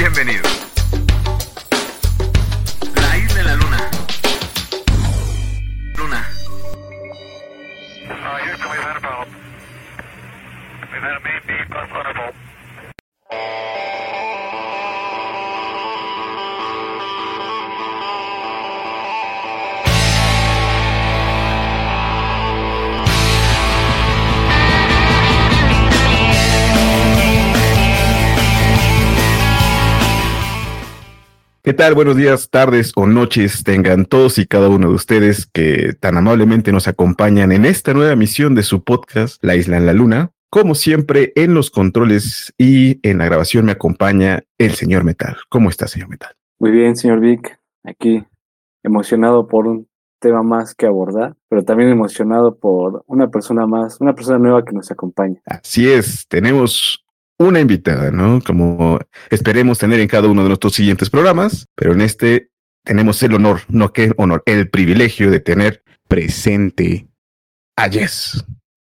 Bienvenidos. Tal? Buenos días, tardes o noches tengan todos y cada uno de ustedes que tan amablemente nos acompañan en esta nueva emisión de su podcast La Isla en la Luna. Como siempre, en los controles y en la grabación me acompaña el señor Metal. ¿Cómo está, señor Metal? Muy bien, señor Vic. Aquí emocionado por un tema más que abordar, pero también emocionado por una persona más, una persona nueva que nos acompaña. Así es, tenemos una invitada, ¿no? Como esperemos tener en cada uno de nuestros siguientes programas, pero en este tenemos el honor, no que honor, el privilegio de tener presente a Jess.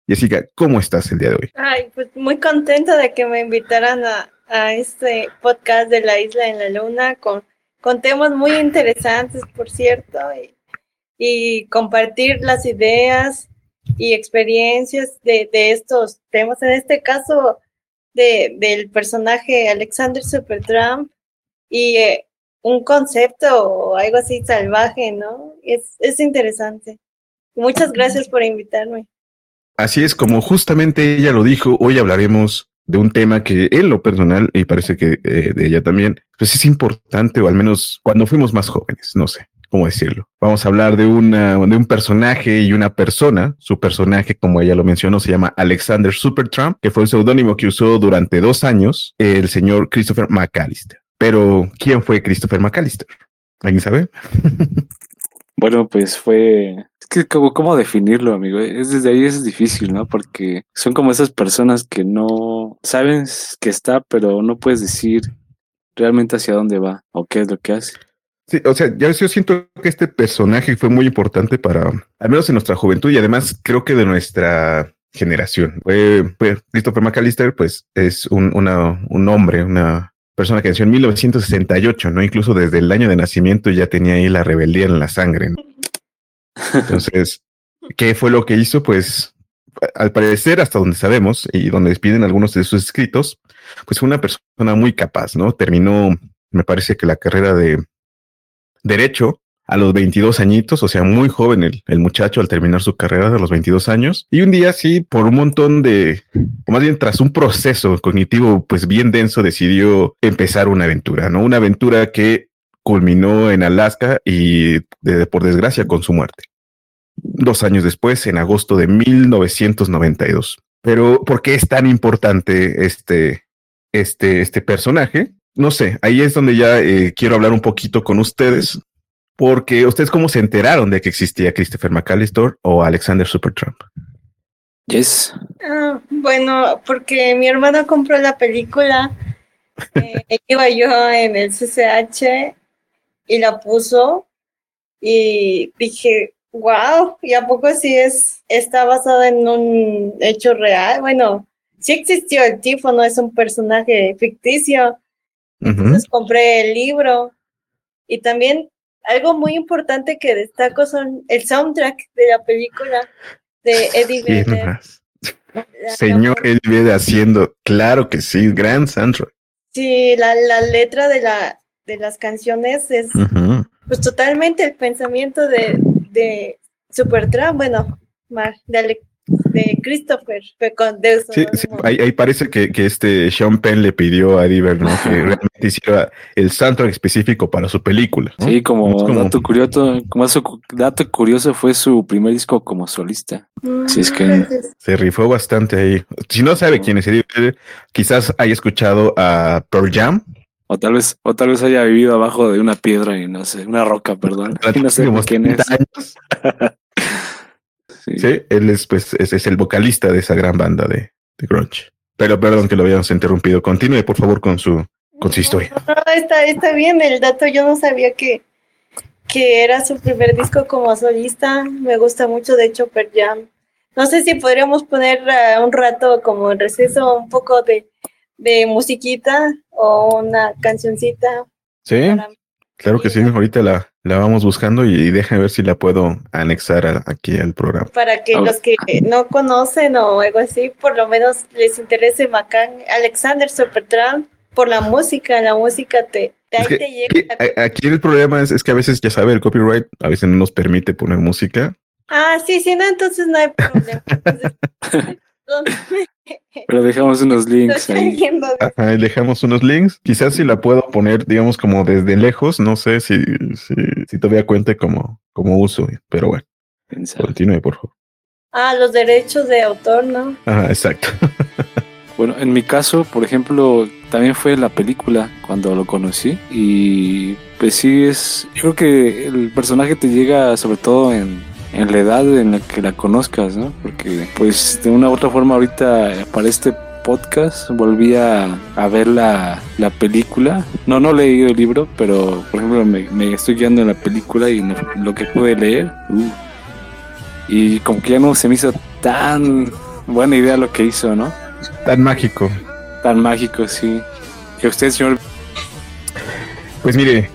Jessica, ¿cómo estás el día de hoy? Ay, pues muy contenta de que me invitaran a, este podcast de la isla en la luna con, con temas muy interesantes, por cierto, y, y compartir las ideas y experiencias de, de estos temas. En este caso, de, del personaje Alexander Supertramp y eh, un concepto o algo así salvaje, ¿no? Es, es interesante. Muchas gracias por invitarme. Así es, como justamente ella lo dijo, hoy hablaremos de un tema que en lo personal, y parece que eh, de ella también, pues es importante, o al menos cuando fuimos más jóvenes, no sé cómo decirlo. Vamos a hablar de, una, de un personaje y una persona. Su personaje, como ella lo mencionó, se llama Alexander Supertramp, que fue un seudónimo que usó durante dos años el señor Christopher McAllister. Pero, ¿quién fue Christopher McAllister? ¿Alguien sabe? Bueno, pues fue. Es que, ¿cómo, ¿cómo definirlo, amigo? Es desde ahí es difícil, ¿no? Porque son como esas personas que no saben que está, pero no puedes decir realmente hacia dónde va o qué es lo que hace. Sí, o sea, ya yo siento que este personaje fue muy importante para, al menos en nuestra juventud y además creo que de nuestra generación. Fue, fue Christopher McAllister, pues es un, un hombre, una persona que nació en 1968, ¿no? Incluso desde el año de nacimiento ya tenía ahí la rebeldía en la sangre. ¿no? Entonces, ¿qué fue lo que hizo? Pues al parecer, hasta donde sabemos y donde despiden algunos de sus escritos, pues fue una persona muy capaz, ¿no? Terminó, me parece que la carrera de Derecho a los 22 añitos, o sea, muy joven el, el, muchacho al terminar su carrera de los 22 años. Y un día, sí, por un montón de, o más bien tras un proceso cognitivo, pues bien denso, decidió empezar una aventura, ¿no? Una aventura que culminó en Alaska y, de, por desgracia, con su muerte. Dos años después, en agosto de 1992. Pero, ¿por qué es tan importante este, este, este personaje? No sé, ahí es donde ya eh, quiero hablar un poquito con ustedes, porque ustedes cómo se enteraron de que existía Christopher McAllister o Alexander Supertramp. Yes. Uh, bueno, porque mi hermana compró la película, eh, iba yo en el CCH y la puso y dije, wow, ¿y a poco sí es, está basada en un hecho real? Bueno, sí existió el tifo, no es un personaje ficticio entonces compré el libro y también algo muy importante que destaco son el soundtrack de la película de Eddie Vedder. Señor Eddie Vedder haciendo, claro que sí, gran soundtrack. Sí, la, la letra de la de las canciones es uh -huh. pues totalmente el pensamiento de, de Supertramp, bueno, de, Ale, de Christopher Deus. Sí, sí ahí, ahí, parece que, que, este Sean Penn le pidió a Diver ¿no? que realmente hiciera el soundtrack específico para su película. ¿no? Sí, como, como, Dato, curioso, como su, dato curioso fue su primer disco como solista. Mm, sí, es que se rifó bastante ahí. Si no sabe quién es Eddie quizás haya escuchado a Pearl Jam. O tal vez, o tal vez haya vivido abajo de una piedra y no sé, una roca, perdón. Y no sé quién es. Sí. sí, él es, pues, es, es, el vocalista de esa gran banda de, de grunge. Pero perdón que lo habíamos interrumpido. Continúe, por favor, con su, con su historia. No, no, está, está bien el dato. Yo no sabía que, que era su primer disco como solista. Me gusta mucho, de hecho, Per Jam. No sé si podríamos poner uh, un rato como en receso un poco de, de musiquita o, una cancioncita. Sí, para- claro que sí. Ahorita la, la vamos buscando y, y déjame ver si la puedo anexar a- aquí al programa. para que los que no conocen o algo así, por lo menos les interese Macán, Alexander Supertramp, por la música, la música te, de ahí Es que te Aquí, llega. a- aquí el problema es, es que a veces, ya sabe, el copyright a veces no nos permite poner música. Ah, sí, sí, no, entonces no hay problema. Entonces, ¿dónde Pero dejamos unos links ahí. Ajá, dejamos unos links. Quizás si la puedo poner, digamos, como desde lejos. No sé si, si, si todavía cuente como, como uso, pero bueno, Pensar. continúe, por favor. Ah, los derechos de autor, ¿no? Ajá, exacto. Bueno, en mi caso, por ejemplo, también fue la película cuando lo conocí y pues sí es, yo creo que el personaje te llega sobre todo en, en la edad en la que la conozcas, ¿no? Porque pues de una u otra forma ahorita para este podcast volví a, a ver la, la película. No, no he leído el libro, pero por ejemplo me, me estoy guiando en la película y lo que pude leer. uh, y como que ya no se me hizo tan buena idea lo que hizo, ¿no? Tan mágico. Tan mágico, sí. Que usted, señor, Pues mire,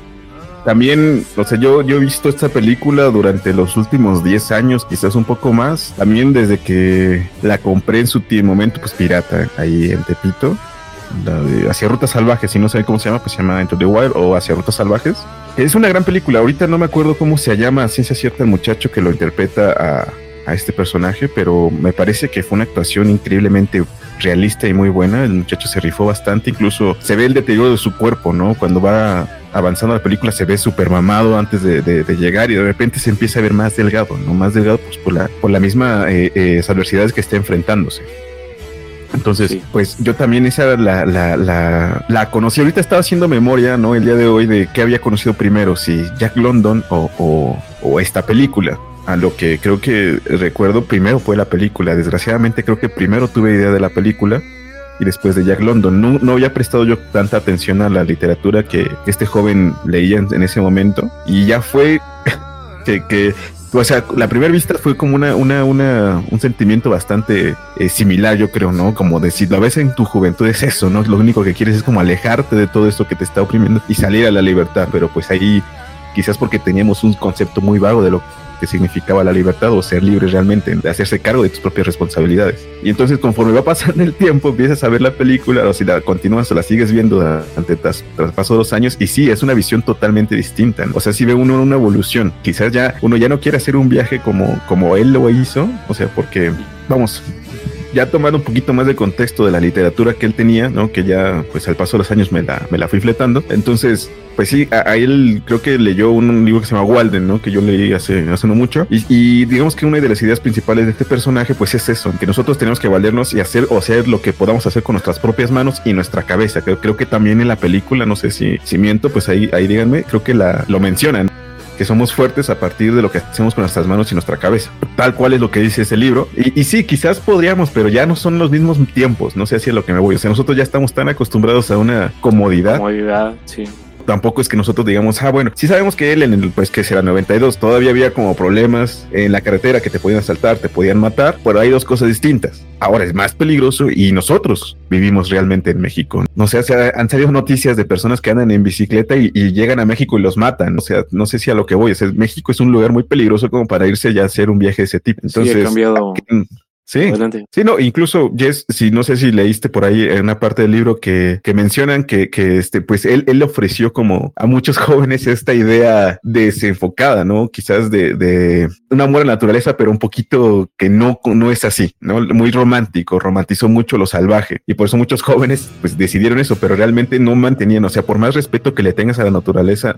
también, o sea, yo, yo he visto esta película durante los últimos 10 años, quizás un poco más. También desde que la compré en su momento, pues pirata, ahí en Tepito. La de Hacia Rutas Salvajes, si no saben cómo se llama, pues se llama Into the Wild o Hacia Rutas Salvajes. Es una gran película. Ahorita no me acuerdo cómo se llama a ciencia cierta el muchacho que lo interpreta a, a este personaje, pero me parece que fue una actuación increíblemente realista y muy buena. El muchacho se rifó bastante, incluso se ve el deterioro de su cuerpo, ¿no? Cuando va avanzando la película se ve súper mamado antes de, de- de llegar y de repente se empieza a ver más delgado, ¿no? Más delgado pues por la, por la misma eh, eh, adversidades que está enfrentándose. Entonces, Sí. pues yo también esa la, la, la, la conocí. Ahorita estaba haciendo memoria, ¿no? El día de hoy de qué había conocido primero, si Jack London o, o, o esta película. A lo que creo que recuerdo primero fue la película. Desgraciadamente creo que primero tuve idea de la película y después de Jack London. No, no había prestado yo tanta atención a la literatura que este joven leía en, ese momento y ya fue que, que o sea, la primera vista fue como una, una, una, un sentimiento bastante eh, similar, yo creo, ¿no? Como decir, a veces en tu juventud es eso, ¿no? Lo único que quieres es como alejarte de todo esto que te está oprimiendo y salir a la libertad, pero pues ahí quizás porque teníamos un concepto muy vago de lo que significaba la libertad o ser libre realmente, de hacerse cargo de tus propias responsabilidades. Y entonces conforme va pasando el tiempo, empiezas a ver la película o si la continúas o la sigues viendo ante tras, tras paso de años y sí, es una visión totalmente distinta. ¿no? O sea, si ve uno una evolución. Quizás ya uno ya no quiere hacer un viaje como, como él lo hizo, o sea, porque, vamos, ya tomando un poquito más de contexto de la literatura que él tenía, ¿no? Que ya, pues al paso de los años me la, me la fui fletando. Entonces, pues sí, a, él creo que leyó un, libro que se llama Walden, ¿no? Que yo leí hace, hace no mucho. Y, digamos que una de las ideas principales de este personaje, pues es eso, que nosotros tenemos que valernos y hacer o hacer lo que podamos hacer con nuestras propias manos y nuestra cabeza. Creo, creo que también en la película, no sé si, si miento, pues ahí, ahí díganme, creo que la, lo mencionan que somos fuertes a partir de lo que hacemos con nuestras manos y nuestra cabeza. Tal cual es lo que dice ese libro. Y, y sí, quizás podríamos, pero ya no son los mismos tiempos. No sé hacia lo que me voy. O sea, nosotros ya estamos tan acostumbrados a una comodidad. comodidad, sí. Tampoco es que nosotros digamos, ah, bueno, sí sabemos que él en el, pues que será 92, todavía había como problemas en la carretera que te podían asaltar, te podían matar, pero hay dos cosas distintas. Ahora es más peligroso y nosotros vivimos realmente en México. No sé, sea, han salido noticias de personas que andan en bicicleta y, y llegan a México y los matan. O sea, no sé si a lo que voy. O sea, México es un lugar muy peligroso como para irse ya a hacer un viaje de ese tipo. Entonces, sí. Sí. Adelante. Sí, no, incluso Jess, si no sé si leíste por ahí en una parte del libro que, que mencionan que, que este, pues él, él ofreció como a muchos jóvenes esta idea desenfocada, ¿no? Quizás de, de un amor a la naturaleza, pero un poquito que no, no es así, ¿no? Muy romántico, romantizó mucho lo salvaje y por eso muchos jóvenes pues decidieron eso, pero realmente no mantenían, o sea, por más respeto que le tengas a la naturaleza,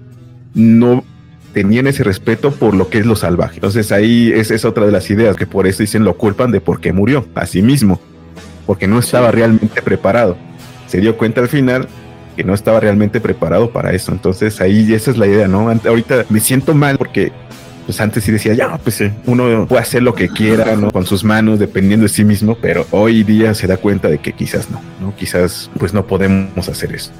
no tenían ese respeto por lo que es lo salvaje. Entonces ahí es, es otra de las ideas que por eso dicen lo culpan de por qué murió a sí mismo, porque no estaba realmente preparado. Se dio cuenta al final que no estaba realmente preparado para eso. Entonces ahí esa es la idea, ¿no? Ahorita me siento mal porque pues antes sí decía, ya, pues eh, uno puede hacer lo que quiera, ¿no? Con sus manos, dependiendo de sí mismo, pero hoy día se da cuenta de que quizás no, ¿no? Quizás pues no podemos hacer eso.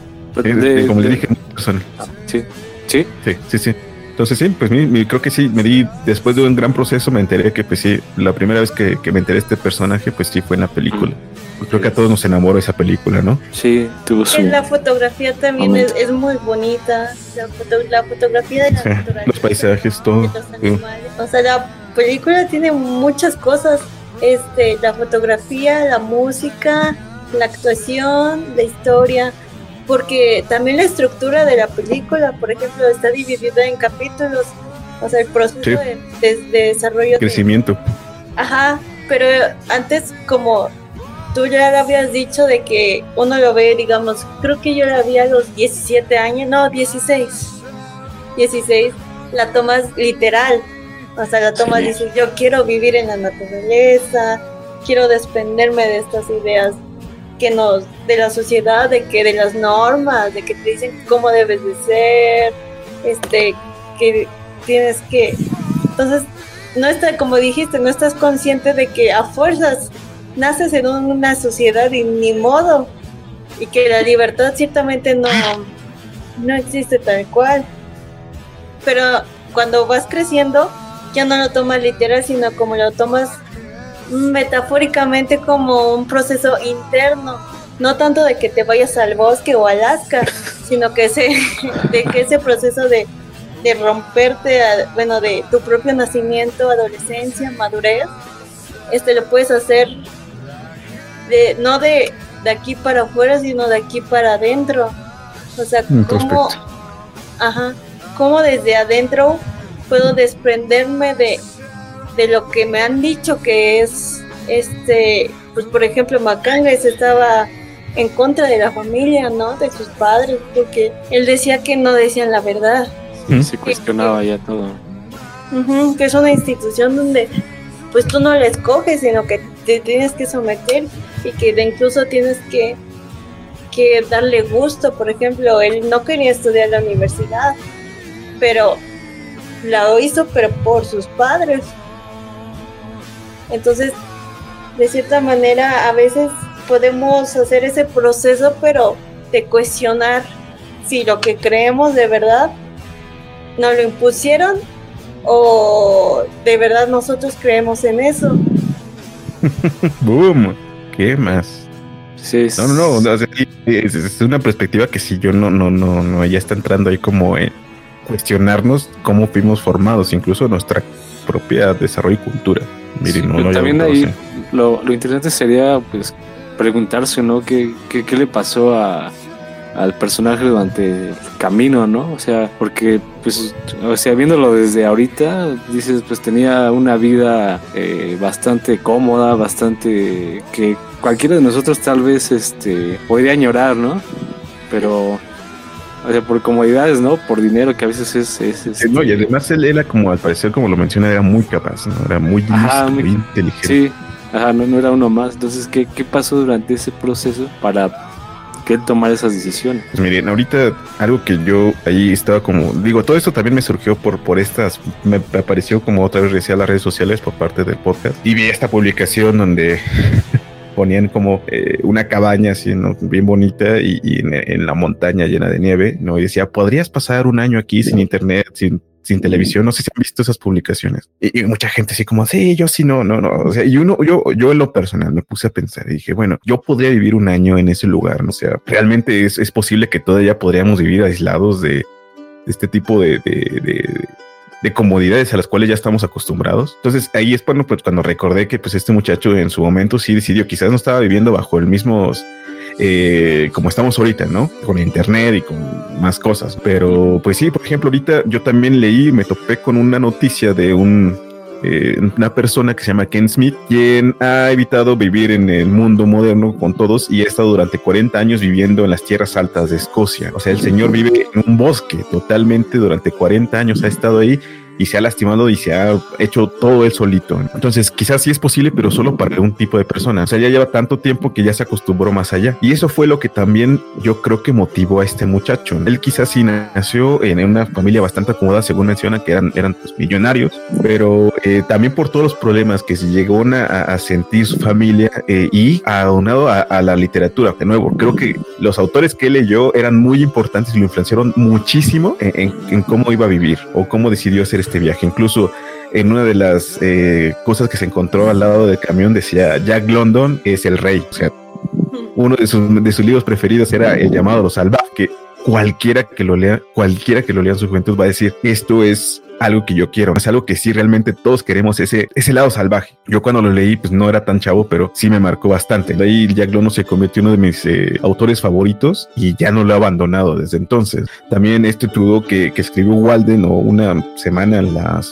Eh, De- como le de- dije, son- Sí, sí, Sí, sí, sí. Entonces sí, pues mi, mi- creo que sí, me di, después de un gran proceso me enteré que pues sí, la primera vez que, que me enteré de este personaje, pues sí fue en la película. creo que a todos nos enamoró esa película, ¿no? Sí, tuvo su... La fotografía también es, es muy bonita. La, foto- la fotografía de la naturaleza, Los paisajes, todo. de los animales. O sea, la película tiene muchas cosas. Este, la fotografía, la música, la actuación, la historia. Porque también la estructura de la película, por ejemplo, está dividida en capítulos. O sea, el proceso Sí. de, de- de desarrollo de, Crecimiento. Ajá, pero antes como tú ya lo habías dicho de que uno lo ve, digamos, creo que yo la vi a los 17 años, no, 16. 16, la tomas literal. O sea, la tomas Sí. y dices, yo quiero vivir en la naturaleza, quiero desprenderme de estas ideas de la sociedad, de que de las normas, de que te dicen cómo debes de ser, este, que tienes que, entonces, no está, como dijiste, no estás consciente de que a fuerzas naces en una sociedad y ni modo, y que la libertad ciertamente no, no existe tal cual. Pero cuando vas creciendo, ya no lo tomas literal, sino como lo tomas metafóricamente como un proceso interno. No tanto de que te vayas al bosque o Alaska, sino que ese, de que ese proceso de, de romperte, a- bueno, de tu propio nacimiento, adolescencia, madurez, este lo puedes hacer de, no de, de aquí para afuera, sino de aquí para adentro. O sea, cómo, Introspecto. ajá, cómo desde adentro puedo desprenderme de, de lo que me han dicho que es, este, pues por ejemplo, Macangues estaba en contra de la familia, ¿no? De sus padres, porque él decía que no decían la verdad. ¿Mm? Se cuestionaba ya todo. Que es una institución donde pues tú no la escoges, sino que te tienes que someter y que de incluso tienes que, que darle gusto. Por ejemplo, él no quería estudiar la universidad, pero la hizo, pero por sus padres. Entonces, de cierta manera, a veces podemos hacer ese proceso, pero de cuestionar si lo que creemos de verdad nos lo impusieron o de verdad nosotros creemos en eso. Boom. ¿Qué más? Sí, es- No, no, no. es una perspectiva que si yo no, no, no, no, ya está entrando ahí como en cuestionarnos cómo fuimos formados, incluso nuestra propia desarrollo y cultura. Miren, Sí, no, pero no, ya también ahí lo, lo interesante sería pues preguntarse, ¿no? ¿Qué, qué, qué le pasó a, al personaje durante el camino, ¿no? O sea, porque pues, o sea, viéndolo desde ahorita, dices, pues tenía una vida eh, bastante cómoda, bastante que cualquiera de nosotros tal vez este podría añorar, ¿no? Pero o sea, por comodidades, ¿no? Por dinero, que a veces es... es, no, y este, además él era como, al parecer, como lo menciona, era muy capaz, ¿no? Era muy, Ajá, listo, muy- muy inteligente. Sí, ajá, no, no era uno más. Entonces, ¿qué, ¿qué pasó durante ese proceso para que él tomara esas decisiones? Pues miren, ahorita algo que yo ahí estaba como, digo, todo esto también me surgió por, por estas, me apareció como otra vez decía las redes sociales por parte del podcast y vi esta publicación donde ponían como eh, una cabaña así, ¿no? Bien bonita y, y en, en la montaña llena de nieve, ¿no? Y decía, podrías pasar un año aquí sin internet, sin sin televisión, no sé si han visto esas publicaciones y, y mucha gente así como, sí, yo sí, no, no, no, o sea, y uno, yo, yo en lo personal me puse a pensar y dije, bueno, yo podría vivir un año en ese lugar, ¿no? o sea, realmente es, es posible que todavía podríamos vivir aislados de, este tipo de, de, de, de comodidades a las cuales ya estamos acostumbrados. Entonces ahí es cuando, pues, cuando recordé que pues este muchacho en su momento sí decidió, quizás no estaba viviendo bajo el mismo eh, como estamos ahorita, ¿no? Con internet y con más cosas. Pero pues sí, por ejemplo, ahorita yo también leí, me topé con una noticia de un, eh, una persona que se llama Ken Smith, quien ha evitado vivir en el mundo moderno con todos y ha estado durante 40 años viviendo en las tierras altas de Escocia. O sea, el señor vive en un bosque totalmente durante 40 años, ha estado ahí y se ha lastimado y se ha hecho todo él solito. Entonces, quizás sí es posible, pero solo para un tipo de persona. O sea, ya lleva tanto tiempo que ya se acostumbró más allá. Y eso fue lo que también yo creo que motivó a este muchacho. Él quizás sí nació en una familia bastante acomodada, según menciona, que eran, eran pues, millonarios, pero eh, también por todos los problemas que se llegó a, a sentir su familia eh, y aunado a, a la literatura. De nuevo, creo que los autores que leyó eran muy importantes y lo influenciaron muchísimo en, en, en cómo iba a vivir o cómo decidió hacer este viaje. Incluso en una de las eh, cosas que se encontró al lado del camión decía Jack London es el rey. O sea, uno de sus, de sus libros preferidos era El llamado a los salvajes, que cualquiera que lo lea, cualquiera que lo lea en su juventud va a decir, esto es algo que yo quiero, es algo que sí realmente todos queremos, ese, ese lado salvaje. Yo cuando lo leí, pues no era tan chavo, pero sí me marcó bastante. De ahí Jack London se convirtió en uno de mis eh, autores favoritos y ya no lo he abandonado desde entonces. También este Trudeau que, que escribió Walden o una semana en las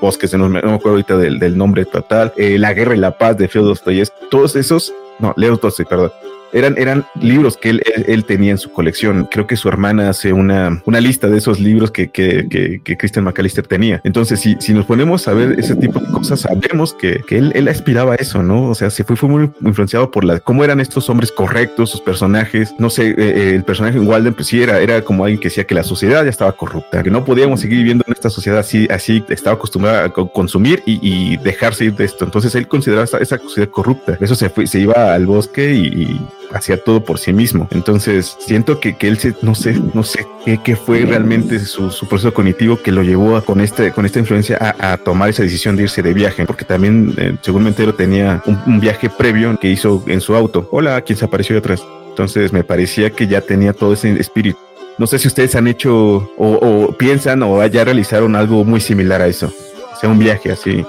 bosques, no me acuerdo ahorita del, del nombre total, eh, La guerra y la paz de Fyodor Dostoyevsky, todos esos, no, Leo Tolstoy, perdón, eran, eran libros que él, él, tenía en su colección. Creo que su hermana hace una, una lista de esos libros que, que, que, Christian McAllister tenía. Entonces, si, si nos ponemos a ver ese tipo de cosas, sabemos que, que él, él aspiraba a eso, ¿no? O sea, se fue, fue muy influenciado por la, cómo eran estos hombres correctos, sus personajes. No sé, eh, el personaje en Walden, pues sí, era, era como alguien que decía que la sociedad ya estaba corrupta, que no podíamos seguir viviendo en esta sociedad así, así estaba acostumbrada a consumir y, y dejarse ir de esto. Entonces, él consideraba esa, sociedad corrupta. Eso se fue, se iba al bosque y hacía todo por sí mismo. Entonces, siento que, que él se, no sé, no sé qué, qué fue realmente su, su, proceso cognitivo que lo llevó a, con, este, con esta influencia a, a, tomar esa decisión de irse de viaje, porque también, eh, según me entero, tenía un, un, viaje previo que hizo en su auto. Hola, ¿quién se apareció de atrás? Entonces, me parecía que ya tenía todo ese espíritu. No sé si ustedes han hecho o, o piensan o ya realizaron algo muy similar a eso. Sea, un viaje así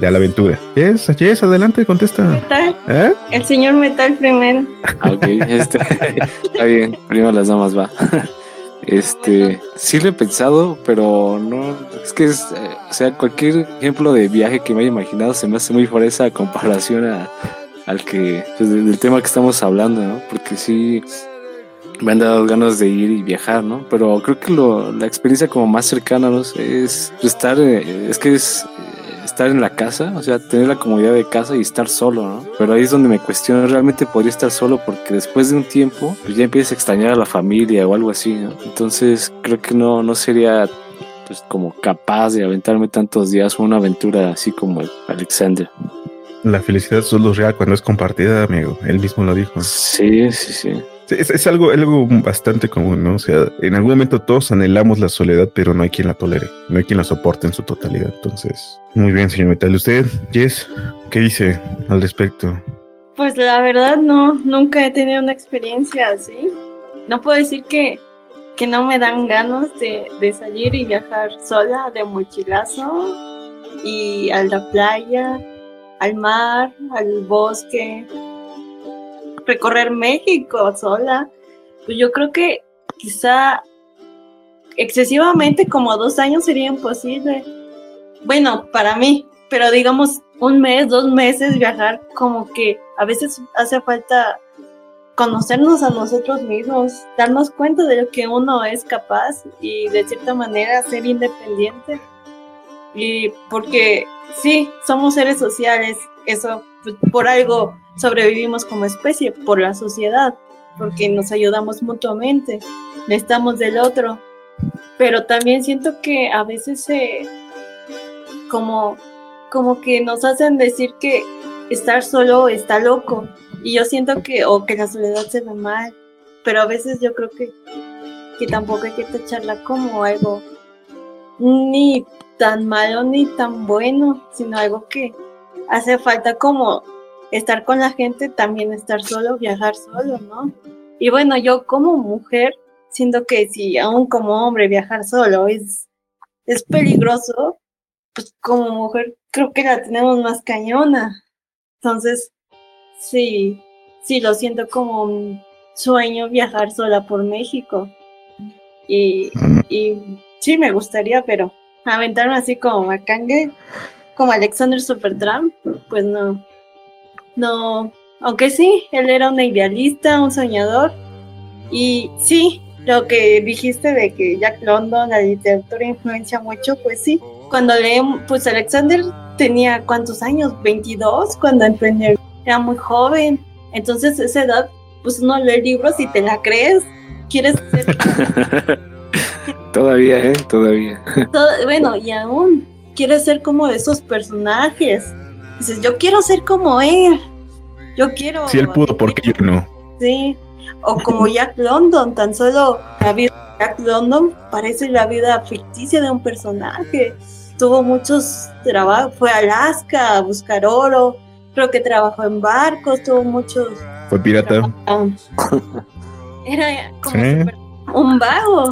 de a la aventura. Yes, yes, adelante, contesta. Metal. ¿Eh? El señor Metal primero. Ok, este, está bien, primero las damas va. Este, sí lo he pensado, pero no, es que es, eh, o sea, cualquier ejemplo de viaje que me haya imaginado se me hace muy fresa a comparación a, al que, pues, del tema que estamos hablando, ¿no? Porque sí, me han dado ganas de ir y viajar, ¿no? Pero creo que lo, la experiencia como más cercana, ¿no? Es estar, eh, es que es estar en la casa, o sea, tener la comodidad de casa y estar solo, ¿no? Pero ahí es donde me cuestiono, ¿realmente podría estar solo? Porque después de un tiempo, pues ya empiezas a extrañar a la familia o algo así, ¿no? Entonces creo que no, no sería pues como capaz de aventarme tantos días una aventura así como el Alexander. La felicidad solo es real cuando es compartida, amigo. Él mismo lo dijo. Sí, sí, sí. Es, es, algo, algo bastante común, ¿no? O sea, en algún momento todos anhelamos la soledad, pero no hay quien la tolere, no hay quien la soporte en su totalidad. Entonces, muy bien, señor Metal. ¿Usted, Jess, qué dice al respecto? Pues la verdad, no, nunca he tenido una experiencia así. No puedo decir que, que no me dan ganas de, de salir y viajar sola de mochilazo y a la playa, al mar, al bosque, recorrer México sola. Pues yo creo que quizá excesivamente como dos años sería imposible. Bueno, para mí, pero digamos un mes, dos meses viajar, como que a veces hace falta conocernos a nosotros mismos, darnos cuenta de lo que uno es capaz y de cierta manera ser independiente. Y porque sí, somos seres sociales, eso por algo sobrevivimos como especie, por la sociedad, porque nos ayudamos mutuamente, necesitamos del otro. Pero también siento que a veces se, como, como que nos hacen decir que estar solo está loco. Y yo siento que, o que la soledad se ve mal, pero a veces yo creo que, que tampoco hay que tacharla como algo ni tan malo ni tan bueno, sino algo que hace falta como estar con la gente, también estar solo, viajar solo, ¿no? Y bueno, yo como mujer, siento que si aún como hombre viajar solo es, es peligroso, pues como mujer creo que la tenemos más cañona. Entonces, sí, sí, lo siento como un sueño viajar sola por México. Y, y sí, me gustaría, pero aventarme así como Macangue, como Alexander Supertramp, pues no, no, aunque sí, él era un idealista, un soñador. Y sí, lo que dijiste de que Jack London, la literatura influencia mucho, pues sí. Cuando leemos, pues Alexander tenía cuántos años, 22 cuando emprendió, era muy joven. Entonces, esa edad, pues uno lee libros y te la crees. ¿Quieres ser? Todavía, ¿eh? Todavía. Todo, bueno, y aún quieres ser como de esos personajes. Dices, yo quiero ser como él. Yo quiero. Si él pudo, ¿por qué yo no? Sí. O como Jack London, tan solo la vida de Jack London parece la vida ficticia de un personaje. Tuvo muchos trabajos, fue a Alaska a buscar oro, creo que trabajó en barcos, tuvo muchos Fue pirata. Era como Sí. un vago.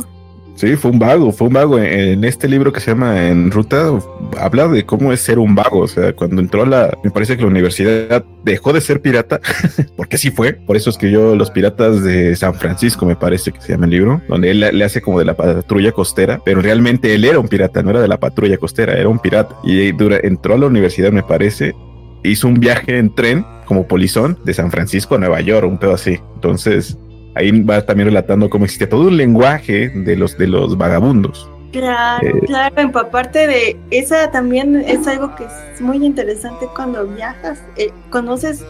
Sí, fue un vago, fue un vago. En, este libro que se llama En Ruta, habla de cómo es ser un vago. O sea, cuando entró a la, me parece que la universidad dejó de ser pirata, porque sí fue. Por eso escribió Los Piratas de San Francisco, me parece que se llama el libro, donde él le hace como de la patrulla costera, pero realmente él era un pirata, no era de la patrulla costera, era un pirata. Y dura, entró a la universidad, me parece, hizo un viaje en tren como polizón de San Francisco a Nueva York, un pedo así. Entonces, ahí va también relatando cómo existía todo un lenguaje de los, de los vagabundos. Claro, Eh. claro, empaparte de esa también es algo que es muy interesante cuando viajas, eh, conoces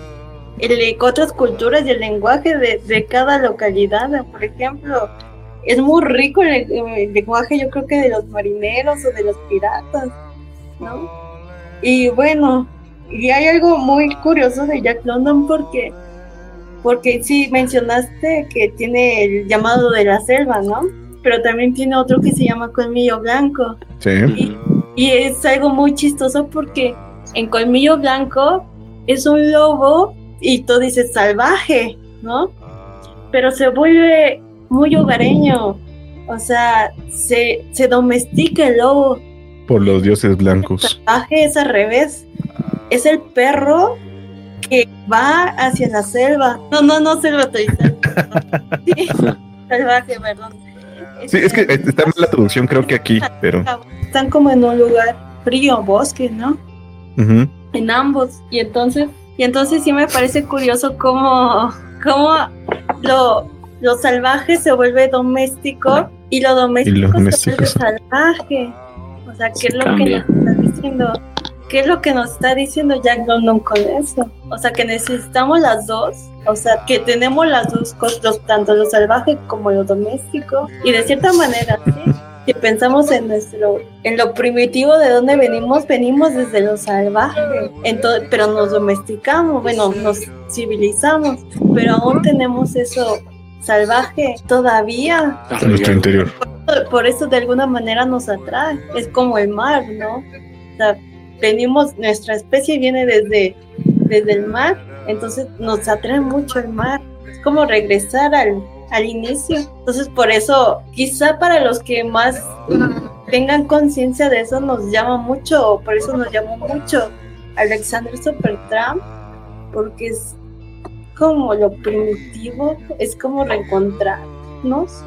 el, otras culturas y el lenguaje de, de cada localidad, por ejemplo, es muy rico el, el lenguaje yo creo que de los marineros o de los piratas, ¿no? Y bueno, y hay algo muy curioso de Jack London porque, porque sí mencionaste que tiene el llamado de la selva, ¿no? Pero también tiene otro que se llama Colmillo Blanco. Sí. Y, y es algo muy chistoso porque en Colmillo Blanco es un lobo y tú dices salvaje, ¿no? Pero se vuelve muy hogareño. O sea, se, se domestica el lobo. Por los dioses blancos. Salvaje es al revés. Es el perro que va hacia la selva. No, no, no selva. Sí, salvaje, perdón. Sí, es que está mal la traducción, creo que aquí, pero. Están como en un lugar frío, bosque, ¿no? en ambos. Y entonces, y entonces sí me parece curioso cómo, cómo lo, lo salvaje se vuelve doméstico y lo doméstico, Y lo doméstico se vuelve salvaje. O sea, ¿qué Se es lo cambia. que nos está diciendo? ¿Qué es lo que nos está diciendo Jack London con eso? O sea, que necesitamos las dos. O sea, que tenemos las dos cosas, tanto lo salvaje como lo doméstico. Y de cierta manera, sí. Si pensamos en nuestro, en lo primitivo de donde venimos, venimos desde lo salvaje, Entonces, pero nos domesticamos, bueno, nos civilizamos, pero aún tenemos eso salvaje todavía. En nuestro interior. Por eso de alguna manera nos atrae. Es como el mar, ¿no? O sea, venimos, nuestra especie viene desde, desde el mar, entonces nos atrae mucho el mar. Es como regresar al, al inicio. Entonces por eso, quizá para los que más tengan conciencia de eso nos llama mucho, por eso nos llamó mucho Alexander Supertramp, porque es como lo primitivo, es como reencontrarnos.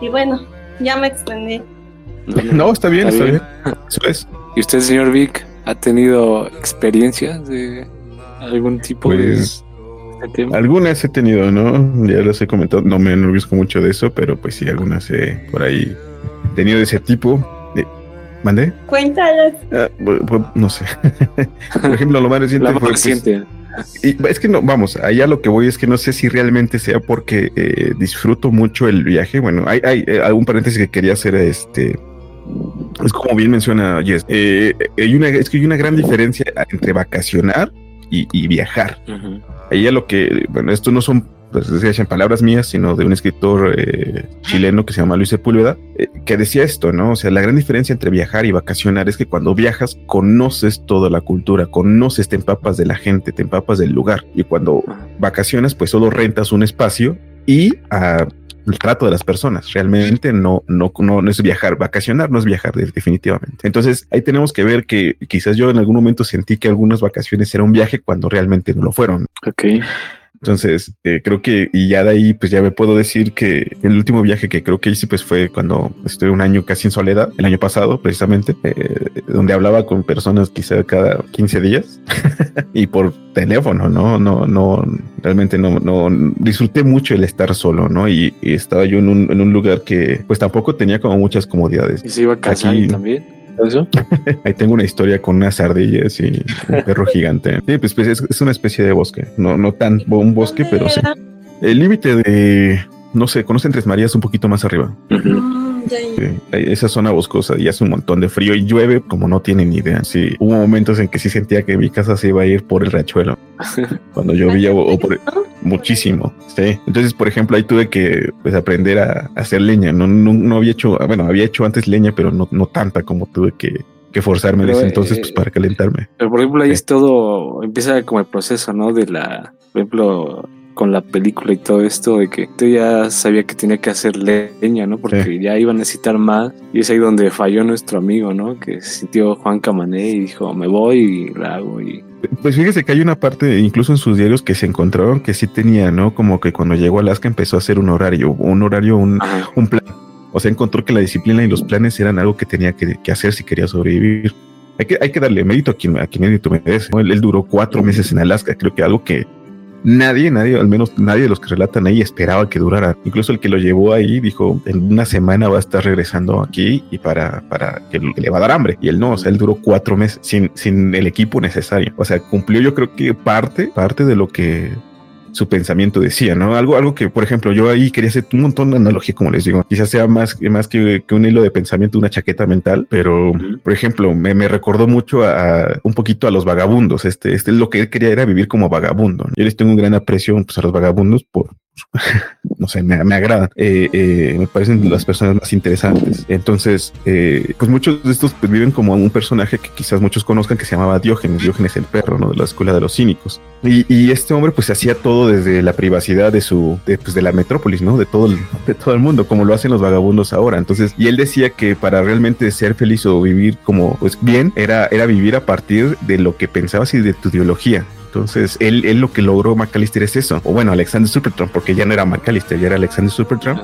Y bueno, ya me extendí. No, está bien, Está está bien. bien. Eso es. ¿Y usted, señor Vic, ha tenido experiencias de algún tipo Pues, de, de tema? Algunas he tenido, ¿no? Ya las he comentado. No me enorgulezco mucho de eso, pero pues sí, algunas he por ahí tenido de ese tipo. De... ¿Mandé? Cuéntalas. Ah, no sé. Por ejemplo, lo más reciente La fue, más pues, reciente. Y es que no, vamos, allá lo que voy es que no sé si realmente sea porque eh, disfruto mucho el viaje. Bueno, hay, hay eh, algún paréntesis que quería hacer, este, es como bien menciona Jess, eh, hay una, es que hay una gran diferencia entre vacacionar y, y viajar. Ahí a lo que, bueno, esto no son pues, en palabras mías, sino de un escritor eh, chileno que se llama Luis Sepúlveda, eh, que decía esto, ¿no? O sea, la gran diferencia entre viajar y vacacionar es que cuando viajas conoces toda la cultura, conoces, te empapas de la gente, te empapas del lugar. Y cuando vacacionas, pues solo rentas un espacio y ah, el trato de las personas. Realmente no, no, no, es viajar, vacacionar no es viajar de- definitivamente. Entonces ahí tenemos que ver que quizás yo en algún momento sentí que algunas vacaciones era un viaje cuando realmente no lo fueron. Ok. Entonces, eh, creo que, y ya de ahí, pues ya me puedo decir que el último viaje que creo que hice, pues fue cuando estuve un año casi en soledad, el año pasado, precisamente, eh, donde hablaba con personas quizá cada 15 días y por teléfono, ¿no? No, no, realmente no, no, disfruté mucho el estar solo, ¿no? Y, y estaba yo en un, en un lugar que, pues tampoco tenía como muchas comodidades. ¿Y se iba a casar Aquí- también? ¿Eso? Ahí tengo una historia con unas ardillas y un perro gigante. Sí, pues, pues, es, es una especie de bosque, no, no tan un bosque, pero sí. El límite de, no sé, conocen Tres Marías un poquito más arriba. Ya, ya. Sí, esa zona boscosa y hace un montón de frío y llueve como no tienen idea. Sí, hubo momentos en que sí sentía que mi casa se iba a ir por el riachuelo cuando llovía o, o por muchísimo. Sí. Entonces, por ejemplo, ahí tuve que pues, aprender a, a hacer leña. No, no, no había hecho, bueno, había hecho antes leña, pero no, no tanta como tuve que, que forzarme Pero, desde entonces eh, pues, para calentarme. Pero por ejemplo, ahí Sí. es todo, empieza como el proceso, ¿no? De la, por ejemplo, con la película y todo esto, de que tú ya sabía que tenía que hacer leña, ¿no? Porque Sí. ya iba a necesitar más. Y es ahí donde falló nuestro amigo, ¿no? Que sintió Juan Camané y dijo, me voy y la hago. Y Pues fíjese que hay una parte, incluso en sus diarios, que se encontraron que sí tenía, ¿no? Como que cuando llegó a Alaska empezó a hacer un horario, un horario, un, plan. O sea, encontró que la disciplina y los planes eran algo que tenía que, que hacer si quería sobrevivir. Hay que, hay que darle mérito a quien, a quien mérito merece. ¿no? Él, él duró cuatro meses en Alaska. Creo que algo que nadie, nadie, al menos nadie de los que relatan ahí esperaba que durara. Incluso el que lo llevó ahí dijo, en una semana va a estar regresando aquí y para, para que le va a dar hambre. Y él no, o sea, él duró cuatro meses sin, sin el equipo necesario. O sea, cumplió yo creo que parte, parte de lo que su pensamiento decía, ¿no? Algo, algo que, por ejemplo, yo ahí quería hacer un montón de analogía, como les digo, quizás sea más, más que, que un hilo de pensamiento, una chaqueta mental, pero, por ejemplo, me, me recordó mucho a, a- un poquito a los vagabundos. Este, este lo que él quería era vivir como vagabundo. Yo les tengo un gran aprecio pues, a los vagabundos por, no sé, me, me agradan, Eh, eh, me parecen las personas más interesantes. Entonces, eh, pues muchos de estos pues, viven como un personaje que quizás muchos conozcan que se llamaba Diógenes, Diógenes el perro, ¿no? De la escuela de los cínicos. Y, y este hombre pues hacía todo desde la privacidad de su, de, pues, de la metrópolis, ¿no? De todo, el, de todo el mundo, como lo hacen los vagabundos ahora. Entonces, y él decía que para realmente ser feliz o vivir como pues bien, era, era vivir a partir de lo que pensabas y de tu ideología. Entonces, él, él lo que logró McAllister es eso. O bueno, Alexander Supertramp, porque ya no era McAllister, ya era Alexander Supertramp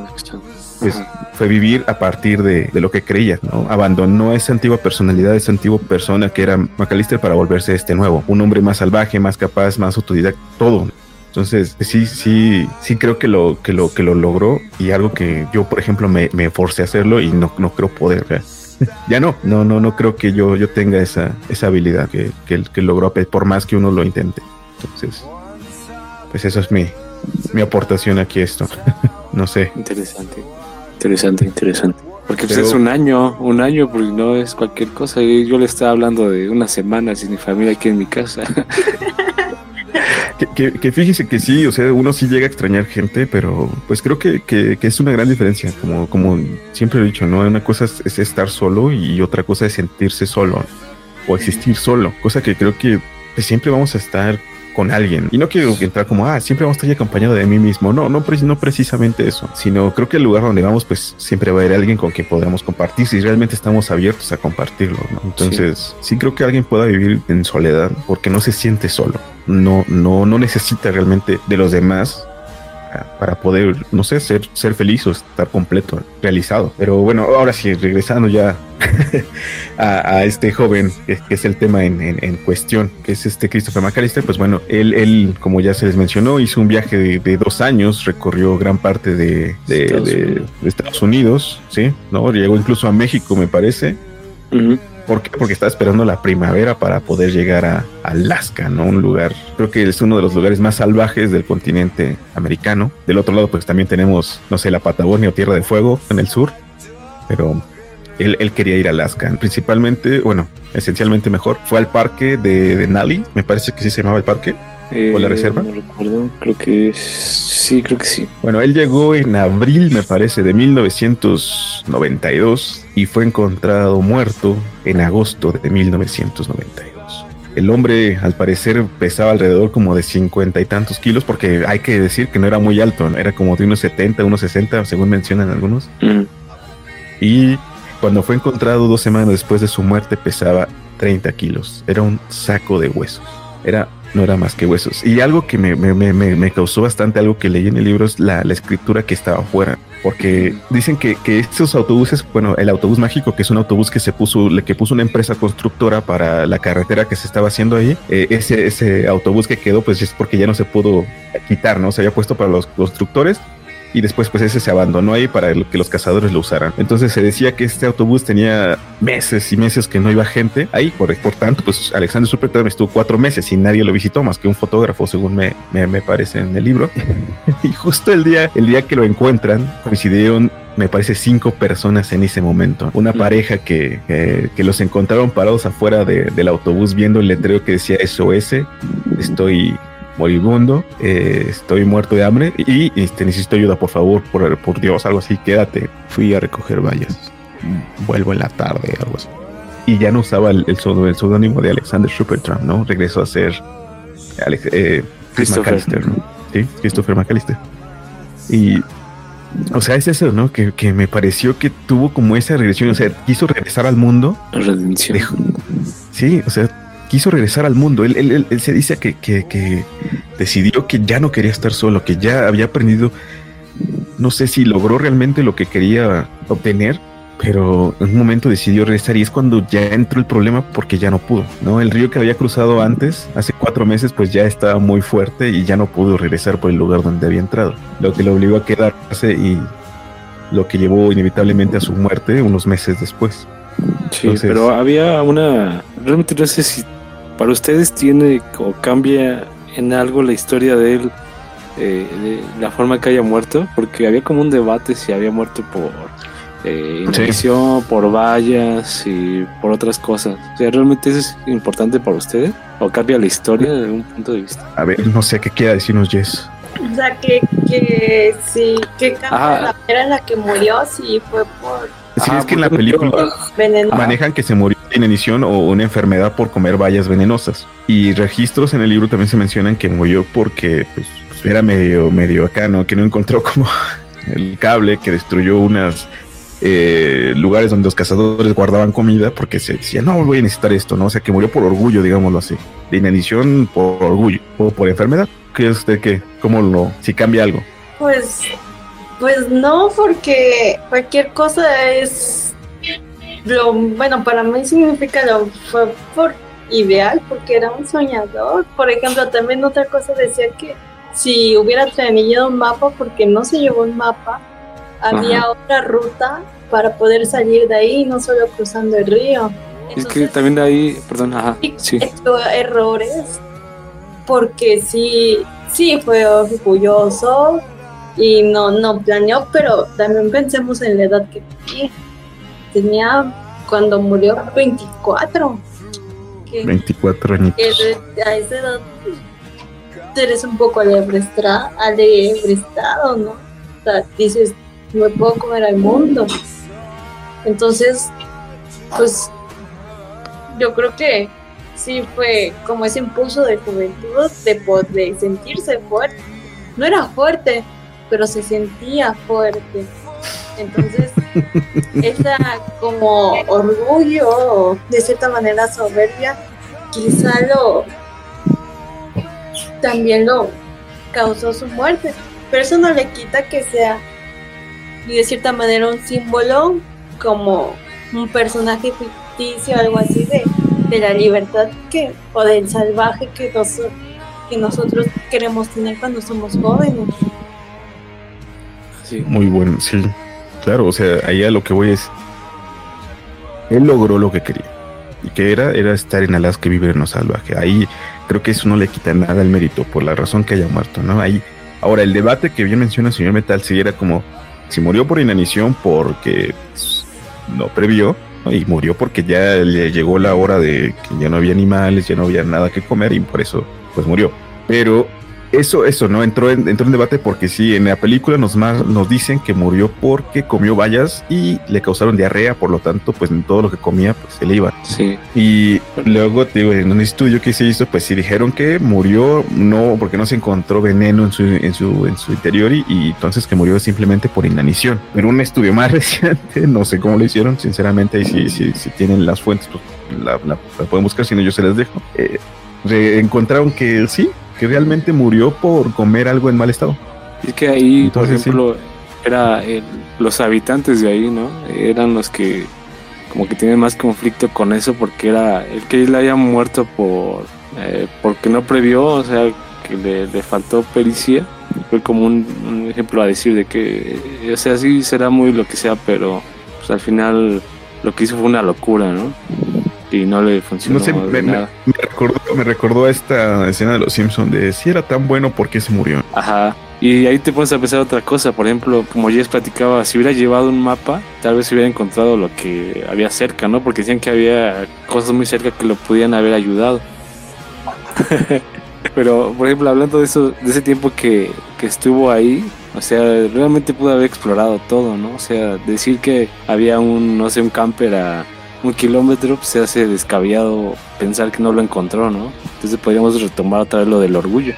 pues Ajá. fue vivir a partir de, de lo que creía, ¿no? Abandonó esa antigua personalidad, esa antigua persona que era McAllister para volverse este nuevo, un hombre más salvaje, más capaz, más autodidacta, todo. Entonces, sí, sí, sí creo que lo, que lo, que lo logró y algo que yo, por ejemplo, me, me forcé a hacerlo y no, no creo poder. o sea, ya no, no, no, no creo que yo, yo tenga esa, esa habilidad que, que, que logró por más que uno lo intente. Entonces, pues eso es mi, mi aportación aquí a esto. no sé. Interesante, interesante, interesante. Porque pues, Pero- es un año, un año, porque no es cualquier cosa. Yo le estaba hablando de una semana sin mi familia aquí en mi casa. Que, fíjese que sí, o sea, uno sí llega a extrañar gente, pero pues creo que, que, es una gran diferencia, como, como siempre he dicho, ¿no? Una cosa es, es estar solo y otra cosa es sentirse solo o existir solo, cosa que creo que pues, siempre vamos a estar con alguien. Y no quiero entrar como, ah, siempre vamos a estar acompañado de mí mismo. No, no, no precisamente eso, sino creo que el lugar donde vamos, pues siempre va a haber alguien con quien podamos compartir si realmente estamos abiertos a compartirlo. ¿no? Entonces, sí. creo que alguien pueda vivir en soledad porque no se siente solo. No, no, no necesita realmente de los demás para poder, no sé, ser, ser feliz o estar completo, realizado. Pero bueno, ahora sí, regresando ya a, a, este joven, que, que, es el tema en, en, en, cuestión, que es este Christopher McAllister, pues bueno, él, él como ya se les mencionó, hizo un viaje de, de dos años, recorrió gran parte de, de, Estados, de, de Estados Unidos, ¿sí? ¿no? Llegó incluso a México, me parece. Uh -huh. ¿Por qué? Porque estaba esperando la primavera para poder llegar a Alaska, ¿no? Un lugar, creo que es uno de los lugares más salvajes del continente americano. Del otro lado, pues también tenemos, no sé, la Patagonia o Tierra de Fuego en el sur, pero él, él quería ir a Alaska. Principalmente, bueno, esencialmente mejor, fue al parque de, de Nali, me parece que sí se llamaba el parque. Eh, ¿O la reserva? No recuerdo, creo que sí, creo que sí. Bueno, él llegó en abril, me parece, de 1992 y fue encontrado muerto en agosto de 1992. El hombre, al parecer, pesaba alrededor como de 50 y tantos kilos, porque hay que decir que no era muy alto, era como de unos 70, unos 60, según mencionan algunos. Mm. Y cuando fue encontrado dos semanas después de su muerte, pesaba 30 kilos. Era un saco de huesos. Era no era más que huesos. Y algo que me, me, me, me, causó bastante, algo que leí en el libro, es la, la escritura que estaba afuera. Porque dicen que, que, estos autobuses, bueno, el autobús mágico, que es un autobús que se puso, que puso una empresa constructora para la carretera que se estaba haciendo ahí, eh, ese, ese autobús que quedó, pues es porque ya no se pudo quitar, ¿no? Se había puesto para los constructores y después pues ese se abandonó ahí para que los cazadores lo usaran. Entonces se decía que este autobús tenía meses y meses que no iba gente ahí, por, por tanto pues Alexander Supertramp estuvo cuatro meses y nadie lo visitó más que un fotógrafo según me, me, me parece en el libro. y justo el día, el día que lo encuentran coincidieron me parece cinco personas en ese momento. Una pareja que, que, que los encontraron parados afuera de, del autobús viendo el letrero que decía SOS, estoy moribundo, eh, estoy muerto de hambre y este, necesito ayuda, por favor, por, por Dios, algo así, quédate. Fui a recoger vallas, vuelvo en la tarde, algo así. Y ya no usaba el, el, el seudónimo de Alexander Supertramp, ¿no? Regresó a ser Alex, eh, Chris McAllister, ¿no? Sí, Christopher McAllister. Y, o sea, es eso, ¿no? Que, que me pareció que tuvo como esa regresión, o sea, quiso regresar al mundo. Redención. Dejó- Sí, o sea, quiso regresar al mundo. Él, él- él- él se dice que, que- que decidió que ya no quería estar solo, que ya había aprendido, no sé si logró realmente lo que quería obtener, pero en un momento decidió regresar y es cuando ya entró el problema porque ya no pudo, ¿no? El río que había cruzado antes, hace cuatro meses, pues ya estaba muy fuerte y ya no pudo regresar por el lugar donde había entrado, lo que lo obligó a quedarse y lo que llevó inevitablemente a su muerte unos meses después. Sí, Entonces- pero había una. Realmente no sé si para ustedes tiene o cambia en algo la historia de él, eh, de la forma que haya muerto, porque había como un debate si había muerto por eh, inanición, por vallas y por otras cosas. O sea, ¿realmente eso es importante para ustedes? ¿O cambia la historia desde un punto de vista? A ver, no sé qué quiera decirnos Jess. O sea, que, que sí, que cambia Ajá. la manera en la que murió, sí fue por Sí, Ah, es que en la ejemplo, película manejan que se murió inanición o una enfermedad por comer bayas venenosas. Y registros en el libro también se mencionan que murió porque pues, era medio, medio acá, ¿no? Que no encontró como el cable que destruyó unas eh, lugares donde los cazadores guardaban comida porque se decía, no, voy a necesitar esto, ¿no? O sea, que murió por orgullo, digámoslo así. De inanición por orgullo o por enfermedad. ¿Qué es usted qué? ¿Cómo lo, si cambia algo? Pues, pues no, porque cualquier cosa es lo bueno para mí significa lo fue por ideal, porque era un soñador. Por ejemplo, también otra cosa decía que si hubiera tenido un mapa, porque no se llevó un mapa, había Ajá. otra ruta para poder salir de ahí, no solo cruzando el río. Es que también de ahí, perdón, ajá, sí, errores porque sí, sí fue orgulloso y no, no planeó, pero también pensemos en la edad que tenía. Tenía cuando murió 24. Que, 24 años. que de- a esa edad eres un poco alebresta- alebrestado, ¿no? O sea, dices, me puedo comer al mundo. Entonces, pues yo creo que sí fue como ese impulso de juventud de poder sentirse fuerte. No era fuerte, pero se sentía fuerte. Entonces, esa como orgullo, o de cierta manera soberbia, quizá lo también lo causó su muerte. Pero eso no le quita que sea y de cierta manera un símbolo como un personaje ficticio, algo así de, de la libertad que o del salvaje que, nos, que nosotros queremos tener cuando somos jóvenes. sí. Muy bueno, sí. Claro, o sea, ahí a lo que voy es. Él logró lo que quería. ¿Y que era? Era estar en Alaska y vivir en lo salvaje. Ahí creo que eso no le quita nada el mérito por la razón que haya muerto, ¿no? Ahí. Ahora, el debate que bien menciona el señor Metal, si era como si murió por inanición porque no previó, y murió porque ya le llegó la hora de que ya no había animales, ya no había nada que comer y por eso pues murió. Pero eso, eso, ¿no? Entró en, entró en debate porque sí, en la película nos, más, nos dicen que murió porque comió bayas y le causaron diarrea, por lo tanto, pues en todo lo que comía, pues se le iba. Sí, Y luego, te digo, en un estudio que se hizo, pues sí dijeron que murió no porque no se encontró veneno en su, en su, en su interior y, y entonces que murió simplemente por inanición. Pero un estudio más reciente, no sé cómo lo hicieron, sinceramente, y si, si, si tienen las fuentes, pues la, la- la pueden buscar, si no yo se las dejo. Eh, encontraron que sí, que realmente murió por comer algo en mal estado. es que ahí, Entonces, por ejemplo, era el- los habitantes de ahí, ¿no? Eran los que como que tienen más conflicto con eso porque era el que él haya muerto por eh, porque no previó, o sea, que le, le faltó pericia. Fue como un, un ejemplo a decir de que, eh, o sea, sí será muy lo que sea, pero pues al final lo que hizo fue una locura, ¿no? Y no le funcionó No sé, me, nada. me recordó, me recordó a esta escena de los Simpsons de si era tan bueno, ¿por qué se murió? Ajá. Y ahí te pones a pensar otra cosa. Por ejemplo, como Jess platicaba, si hubiera llevado un mapa, tal vez hubiera encontrado lo que había cerca, ¿no? Porque decían que había cosas muy cerca que lo podían haber ayudado. Pero, por ejemplo, hablando de eso, de ese tiempo que, que estuvo ahí, o sea, realmente pudo haber explorado todo, ¿no? O sea, decir que había un, no sé, un camper a un kilómetro, pues se hace descabellado pensar que no lo encontró, ¿no? Entonces podríamos retomar otra vez lo del orgullo.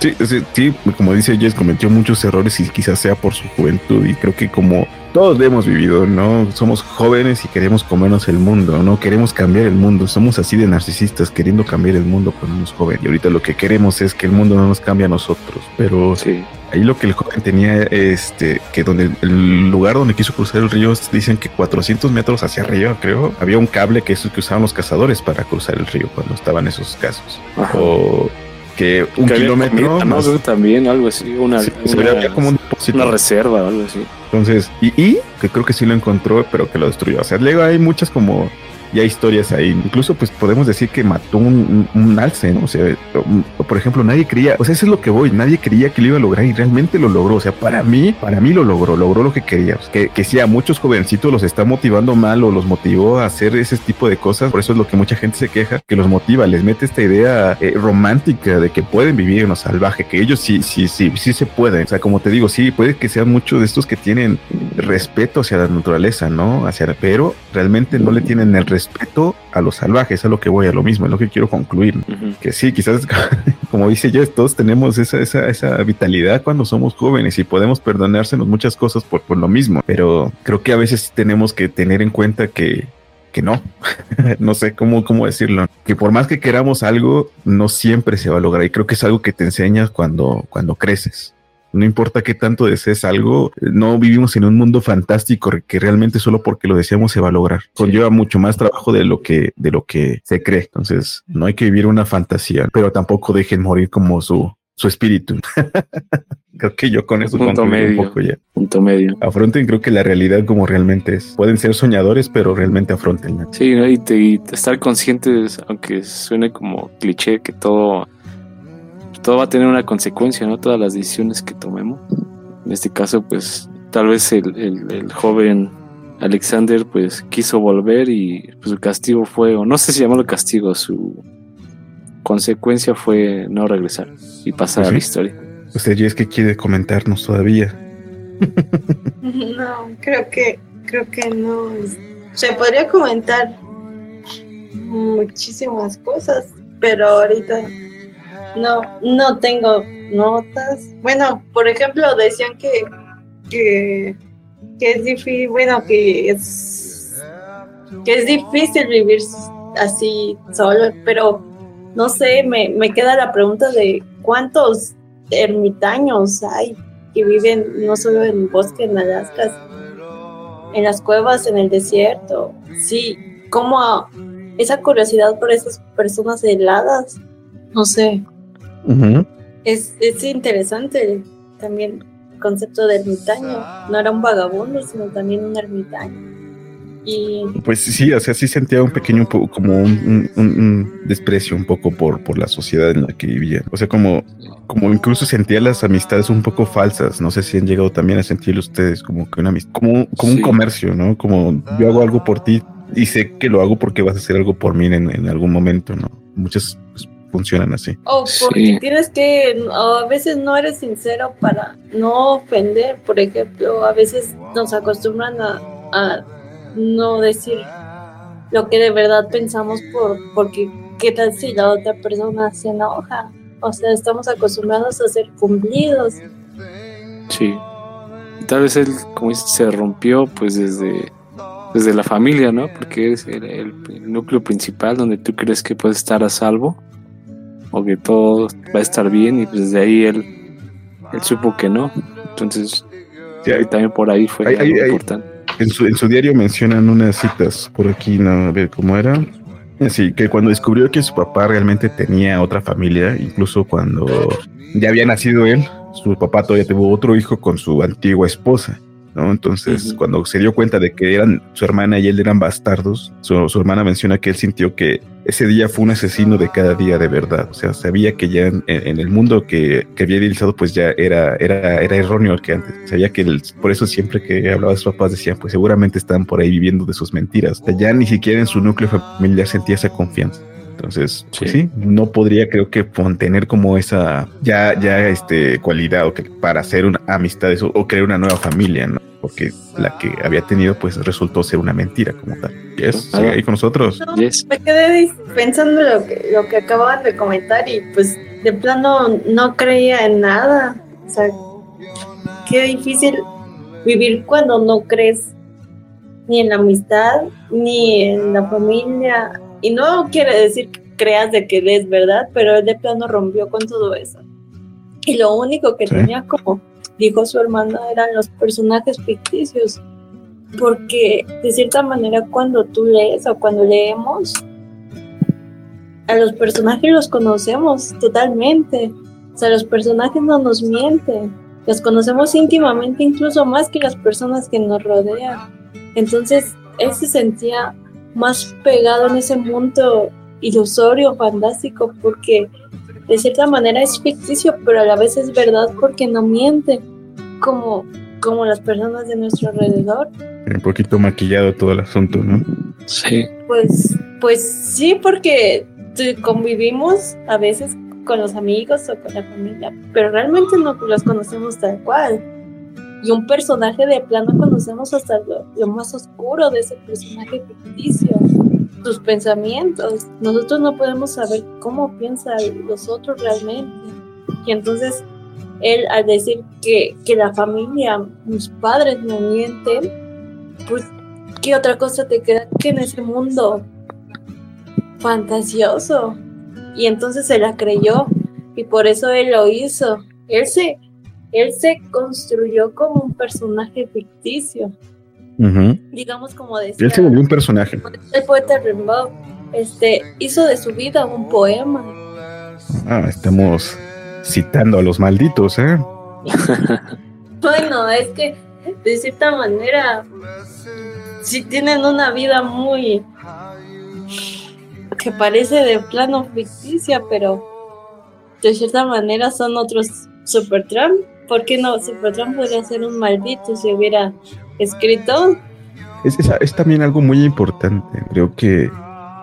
Sí, sí, sí, como dice Jess, cometió muchos errores y quizás sea por su juventud y creo que como todos hemos vivido, ¿no? Somos jóvenes y queremos comernos el mundo, ¿no? Queremos cambiar el mundo, somos así de narcisistas queriendo cambiar el mundo cuando somos jóvenes y ahorita lo que queremos es que el mundo no nos cambie a nosotros, pero Sí. Ahí lo que el joven tenía, este, que donde el lugar donde quiso cruzar el río, dicen que 400 metros hacia arriba, creo, había un cable que es que usaban los cazadores para cruzar el río cuando estaban esos casos. Ajá. O que un Que kilómetro más- también algo así, una, Sí, se una, veía como un depósito. una reserva o algo así. Entonces, y, y que creo que sí lo encontró, pero que lo destruyó. O sea, luego hay muchas como ya historias ahí. Incluso, pues podemos decir que mató un, un, alce, ¿no? O sea, por ejemplo, nadie creía, o sea, eso es lo que voy, nadie creía que lo iba a lograr y realmente lo logró. O sea, para mí, para mí lo logró, logró lo que quería. Que, que a muchos jovencitos los está motivando mal o los motivó a hacer ese tipo de cosas. Por eso es lo que mucha gente se queja, que los motiva, les mete esta idea eh, romántica de que pueden vivir en lo salvaje, que ellos sí, sí, sí, sí se pueden. O sea, como te digo, sí, puede que sean muchos de estos que tienen respeto hacia la naturaleza, ¿no? Hacia, pero realmente no le tienen el respeto a los salvajes, es a lo que voy, a lo mismo, es lo que quiero concluir. Que sí, quizás, como dice yo, todos tenemos esa, esa, esa vitalidad cuando somos jóvenes y podemos perdonársenos muchas cosas por, por lo mismo, pero creo que a veces tenemos que tener en cuenta que, que no, no sé cómo, cómo decirlo, que por más que queramos algo, no siempre se va a lograr y creo que es algo que te enseñas cuando, cuando creces. No importa qué tanto desees algo, no vivimos en un mundo fantástico que realmente solo porque lo deseamos se va a lograr. Conlleva mucho más trabajo de lo que de lo que se cree. Entonces, no hay que vivir una fantasía, pero tampoco dejen morir como su su espíritu. creo que yo con eso Punto medio. un poco ya. Punto medio. Afronten creo que la realidad como realmente es. Pueden ser soñadores, pero realmente afrontenla. Sí, ¿no? y, te- y estar conscientes, aunque suene como cliché, que todo, todo va a tener una consecuencia, ¿no? Todas las decisiones que tomemos. En este caso, pues, tal vez el, el- el joven Alexander, pues, quiso volver y pues, su castigo fue, o no sé si llamarlo castigo, su consecuencia fue no regresar y pasar a la Ujú. historia. Usted ya es que quiere comentarnos todavía. No, creo que, creo que no. Se podría comentar muchísimas cosas, pero ahorita no, no tengo notas. Bueno, por ejemplo, decían que, que, es difícil, bueno, que es, que es difícil vivir así solo, pero no sé, me, me queda la pregunta de cuántos ermitaños hay que viven no solo en el bosque en Alaska, en las cuevas, en el desierto. Sí, como esa curiosidad por esas personas heladas, no sé, es, es interesante también el concepto de ermitaño. No era un vagabundo, sino también un ermitaño. Y Pues sí, o sea, sí sentía un pequeño, como un, un- un desprecio un poco por, por la sociedad en la que vivía. O sea, como, como incluso sentía las amistades un poco falsas. No sé si han llegado también a sentirlo ustedes como que una amistad, como, un- como Sí. un comercio, ¿no? Como yo hago algo por ti y sé que lo hago porque vas a hacer algo por mí en, en algún momento, ¿no? Muchas funcionan así. O porque Sí. tienes que, a veces no eres sincero para no ofender, por ejemplo, a veces nos acostumbran a, a no decir lo que de verdad pensamos por, porque qué tal si la otra persona se enoja. O sea, estamos acostumbrados a ser cumplidos. Sí. Y tal vez él, como dices, se rompió pues desde, desde la familia, ¿no? Porque es el, el- el núcleo principal donde tú crees que puedes estar a salvo o que todo va a estar bien y pues desde ahí él, él supo que no. Entonces, Sí, y hay- también por ahí fue Hay- algo hay- importante. En su, en su diario mencionan unas citas por aquí, no, a ver cómo era. Así que cuando descubrió que su papá realmente tenía otra familia, incluso cuando ya había nacido él, su papá todavía tuvo otro hijo con su antigua esposa, ¿no? Entonces, cuando se dio cuenta de que eran su hermana y él eran bastardos, su, su hermana menciona que él sintió que ese día fue un asesino de cada día de verdad. O sea, sabía que ya en, en el mundo que, que había idealizado, pues ya era, era, era erróneo el que antes. Sabía que el- por eso siempre que hablaba de sus papás decían, pues seguramente están por ahí viviendo de sus mentiras. O sea, ya ni siquiera en su núcleo familiar sentía esa confianza. Entonces, pues Sí. no podría creo que tener como esa ya, ya este cualidad o que para hacer una amistad o, o crear una nueva familia, ¿no? Porque la que había tenido pues resultó ser una mentira como tal. Yes, sigue ahí con nosotros. No, Yes. me quedé pensando lo que, lo que acababan de comentar y pues de plano no creía en nada. O sea, qué difícil vivir cuando no crees ni en la amistad, ni en la familia. Y no quiere decir que creas de que es verdad, pero él de plano rompió con todo eso. Y lo único que Sí. tenía como dijo su hermana eran los personajes ficticios. Porque de cierta manera cuando tú lees o cuando leemos, a los personajes los conocemos totalmente. O sea, los personajes no nos mienten. Los conocemos íntimamente, incluso más que las personas que nos rodean. Entonces, él se sentía más pegado en ese mundo ilusorio, fantástico, porque de cierta manera es ficticio, pero a la vez es verdad porque no miente, como, como las personas de nuestro alrededor. Un poquito maquillado todo el asunto, ¿no? Sí. Pues, pues sí, porque tu- convivimos a veces con los amigos o con la familia, pero realmente no los conocemos tal cual. Y un personaje de plano conocemos hasta lo, lo más oscuro de ese personaje ficticio, sus pensamientos. Nosotros no podemos saber cómo piensan los otros realmente. Y entonces él al decir que, que la familia, mis padres me mienten, pues ¿qué otra cosa te queda que en ese mundo fantasioso? Y entonces se la creyó y por eso él lo hizo. Él se, él se construyó como un personaje ficticio, digamos como decía Él se volvió un personaje. el poeta Rimbaud, este, hizo de su vida un poema. Ah, estamos citando a los malditos, ¿eh? Bueno, es que de cierta manera sí tienen una vida muy que parece de plano ficticia, pero de cierta manera son otros Supertramp. ¿Por qué no? Supertramp podría ser un maldito si hubiera escrito. Es, es- es también algo muy importante. Creo que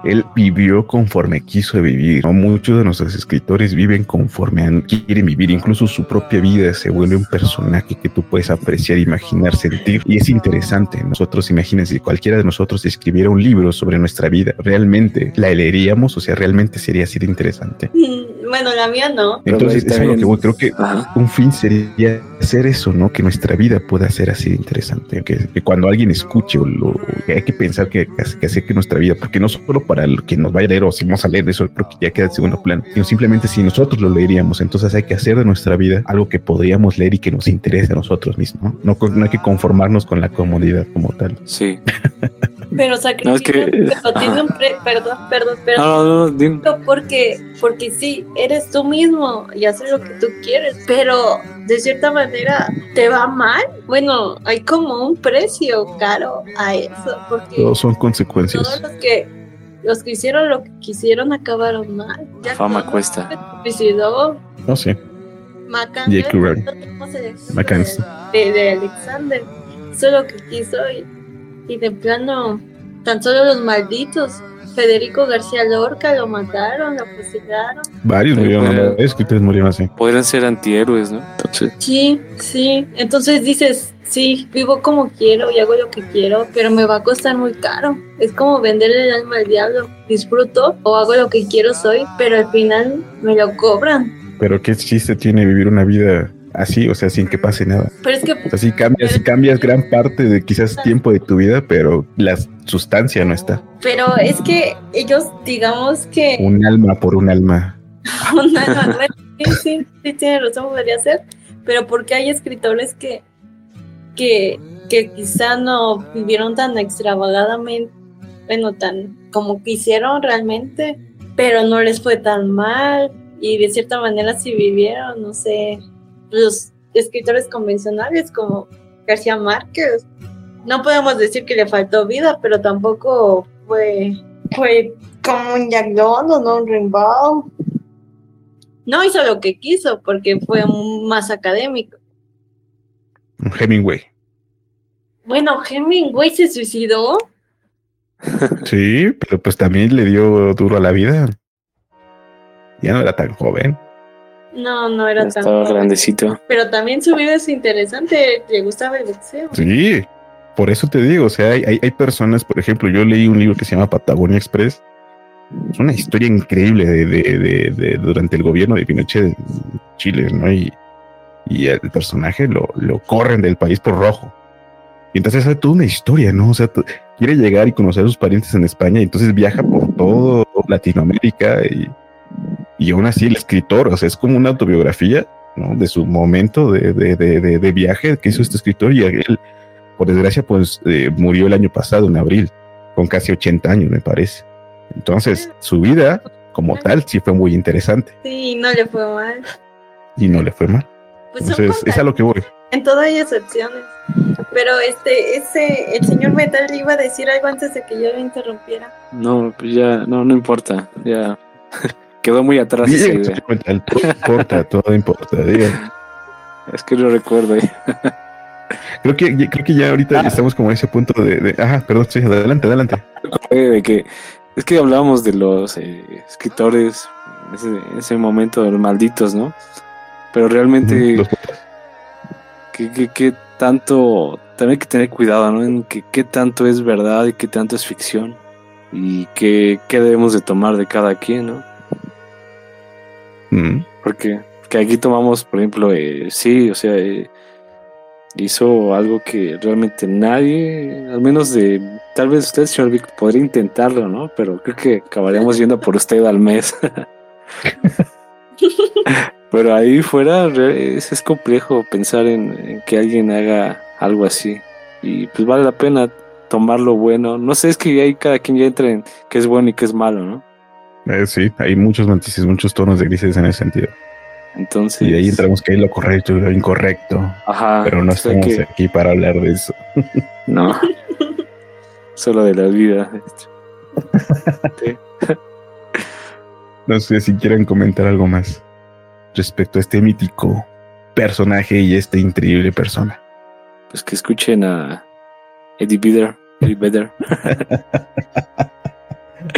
él vivió conforme quiso vivir. ¿no? Muchos de nuestros escritores viven conforme quieren vivir. Incluso su propia vida se vuelve un personaje que tú puedes apreciar, imaginar, sentir. Y es interesante. Nosotros, imagínense, si cualquiera de nosotros escribiera un libro sobre nuestra vida, ¿realmente la leeríamos? O sea, ¿realmente sería así de interesante? Mm, Bueno, la mía no. Entonces, es lo que voy. Creo que Ajá. un fin sería hacer eso, ¿no? Que nuestra vida pueda ser así de interesante. Que, que cuando alguien escuche o lo que hay que pensar que, que hacer que nuestra vida, porque no solo para el que nos vaya a leer o si vamos a leer eso, creo que ya queda en segundo plano, sino simplemente si nosotros lo leeríamos, entonces hay que hacer de nuestra vida algo que podríamos leer y que nos interese a nosotros mismos. No, no, no hay que conformarnos con la comodidad como tal. Sí. Pero sacrifican, No, es que- pero tiene un pre- perdón, perdón, perdón. No, no, porque porque sí eres tú mismo y haces lo que tú quieres pero de cierta manera te va mal bueno hay como un precio caro a eso porque Todos son todos consecuencias. los que los que hicieron lo que quisieron acabaron mal La fama cuesta. se suicidó No sé. Macan J.K. Rowling. tenemos el ejemplo Mackenzie. de, de Alexander hizo lo que quiso y, y de plano tan solo los malditos Federico García Lorca lo mataron, lo fusilaron. Varios murieron, pues. varios escritores murieron así. Podrían ser antihéroes, ¿no? Entonces, Sí, sí. Entonces dices, sí, vivo como quiero y hago lo que quiero, pero me va a costar muy caro. Es como venderle el alma al diablo. Disfruto o hago lo que quiero soy, pero al final me lo cobran. Pero qué chiste tiene vivir una vida así, o sea, sin que pase nada. Pero es que O sea, sí cambias, cambias gran parte de quizás tiempo de tu vida, pero la sustancia no está. pero es que ellos digamos que Un alma por un alma. un alma, sí, sí, sí tiene razón, podría ser, pero porque hay escritores que que que quizá no vivieron tan extravagadamente, bueno, tan como quisieron realmente, pero no les fue tan mal y de cierta manera sí vivieron, no sé, los escritores convencionales como García Márquez. No podemos decir que le faltó vida, pero tampoco fue fue como un Jack London o un Rimbaud. No hizo lo que quiso porque fue más académico. Un Hemingway. Bueno, Hemingway se suicidó. Sí, pero pues también le dio duro a la vida. Ya no era tan joven. No, no era ya tan joven. grandecito. Pero también su vida es interesante. Le gustaba el boxeo. Sí, por eso te digo, o sea, hay, hay, hay personas, por ejemplo, yo leí un libro que se llama Patagonia Express es una historia increíble de, de- de- de- durante el gobierno de Pinochet en Chile, ¿no? Y, y el personaje lo, lo corren del país por rojo. Y entonces es toda una historia, ¿no? O sea, quiere llegar y conocer a sus parientes en España y entonces viaja por todo Latinoamérica y, y aún así el escritor, o sea, es como una autobiografía, ¿no? De su momento de, de, de, de- de viaje que hizo este escritor y él, por desgracia, pues eh, murió el año pasado, en abril, con casi 80 años, me parece. Entonces, su vida como tal sí fue muy interesante Sí, no le fue mal. y no le fue mal. Pues son Entonces, es a lo que voy. En todo hay excepciones. Pero este, ese, el señor Metal iba a decir algo antes de que yo lo interrumpiera. No, pues ya, no, no importa. Ya quedó muy atrás esa idea. señor Mental, todo importa, todo importa. diga. Es que no recuerdo. Creo que, creo que ya ahorita Ah. estamos como en ese punto de, de- ajá, perdón, sí, adelante, adelante. De que es que hablábamos de los eh, escritores en ese, ese momento de los malditos, ¿no? Pero realmente Los- qué, qué- qué tanto también hay que tener cuidado, ¿no? En que qué tanto es verdad y qué tanto es ficción y qué, qué debemos de tomar de cada quien, ¿no? Mm, Porque, porque aquí tomamos, por ejemplo, eh, sí, o sea, eh, hizo algo que realmente nadie, al menos de, tal vez usted, señor Vic, podría intentarlo, ¿no? Pero creo que acabaríamos yendo por usted al mes. Pero ahí fuera es, es complejo pensar en, en que alguien haga algo así. Y pues vale la pena tomar lo bueno. No sé, es que ahí cada quien ya entra en qué es bueno y qué es malo, ¿no? eh, sí, hay muchos matices, muchos tonos de grises en ese sentido. Entonces... Y de ahí entramos que hay lo correcto y lo incorrecto, Ajá. pero no estamos que- aquí para hablar de eso. No. Solo de la vida. No sé si quieren comentar algo más respecto a este mítico personaje y esta increíble persona. Pues que escuchen a Eddie Vedder. Eddie Vedder.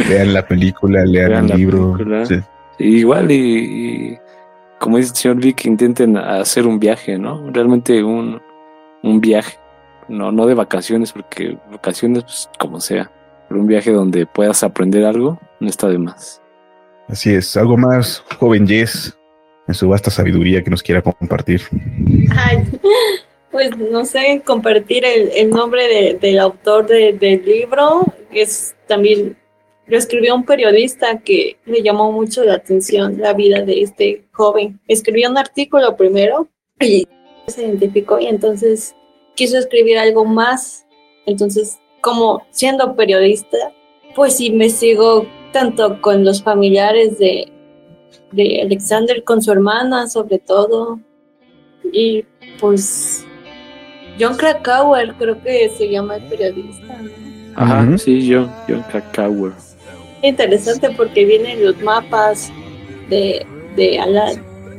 Lean la película, lean, el libro. Sí. Igual y, y como dice el señor Vic, intenten hacer un viaje, ¿no? Realmente un, un viaje. No, no de vacaciones, porque vacaciones, pues, como sea. Pero un viaje donde puedas aprender algo, no está de más. Así es, algo más joven Jess en su sabiduría que nos quiera compartir. Pues no sé, compartir el, nombre de- del autor de- del libro, es también, lo escribió un periodista que le llamó mucho la atención la vida de este joven. Escribió un artículo primero y se identificó y entonces quiso escribir algo más. Entonces, como siendo periodista, pues investigó tanto con los familiares de, de Alexander, con su hermana sobre todo, y pues John Krakauer creo que se llama el periodista. ¿no? Ajá, sí, yo, John Krakauer. Interesante porque vienen los mapas de, de, ala-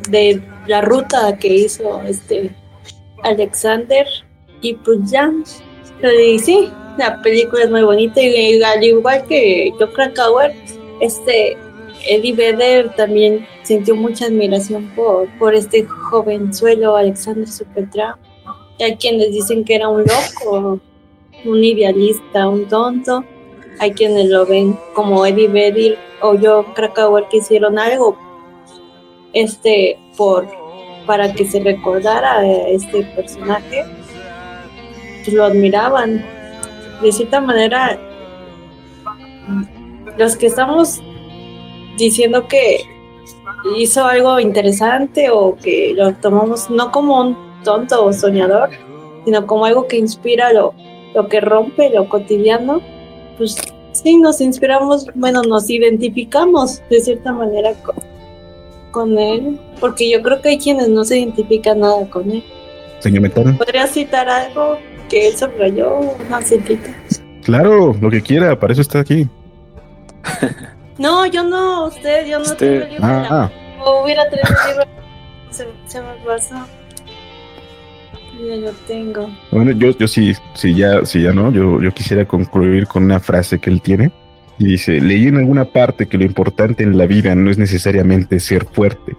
de la ruta que hizo este Alexander y pues ya. Y sí, la película es muy bonita y al igual que John Krakauer, este Eddie Vedder también sintió mucha admiración por, por este jovenzuelo Alexander Supertramp. Y hay quienes dicen que era un loco, un idealista, un tonto. Hay quienes lo ven como Eddie Vedder o yo Krakauer que hicieron algo este por para que se recordara a este personaje pues lo admiraban de cierta manera los que estamos diciendo que hizo algo interesante o que lo tomamos no como un tonto o soñador, sino como algo que inspira lo, lo que rompe lo cotidiano, pues sí, nos inspiramos, bueno, nos identificamos de cierta manera con, con él, porque yo creo que hay quienes no se identifican nada con él. Señor Metal, ¿Podría citar algo que él subrayó? Una citita. claro, lo que quiera, para eso está aquí. No, yo no, usted, yo no Usted. tengo libro. la Ah, O hubiera traído el libro. Se, se me pasó. Ya lo tengo. bueno, yo, yo sí, sí ya, sí ya no, yo, yo quisiera concluir con una frase que él tiene. Y dice, leí en alguna parte que lo importante en la vida no es necesariamente ser fuerte,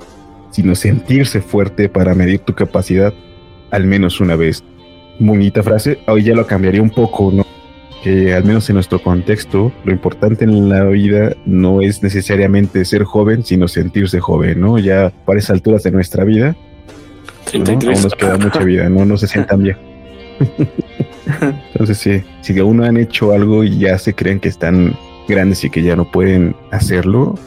sino sentirse fuerte para medir tu capacidad al menos una vez. Bonita frase, hoy ya lo cambiaría un poco, ¿no? Que al menos en nuestro contexto, lo importante en la vida no es necesariamente ser joven, sino sentirse joven, ¿no? Ya para esas alturas de nuestra vida, ¿no? 33. aún nos queda mucha vida, ¿no? No se sientan bien. Entonces, sí, si aún no han hecho algo y ya se creen que están grandes y que ya no pueden hacerlo,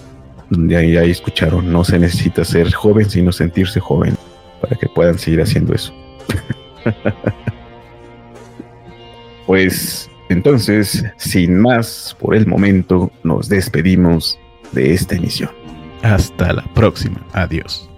ya, ya escucharon, no se necesita ser joven, sino sentirse joven para que puedan seguir haciendo eso. pues entonces, sin más, por el momento, nos despedimos de esta emisión. Hasta la próxima. Adiós.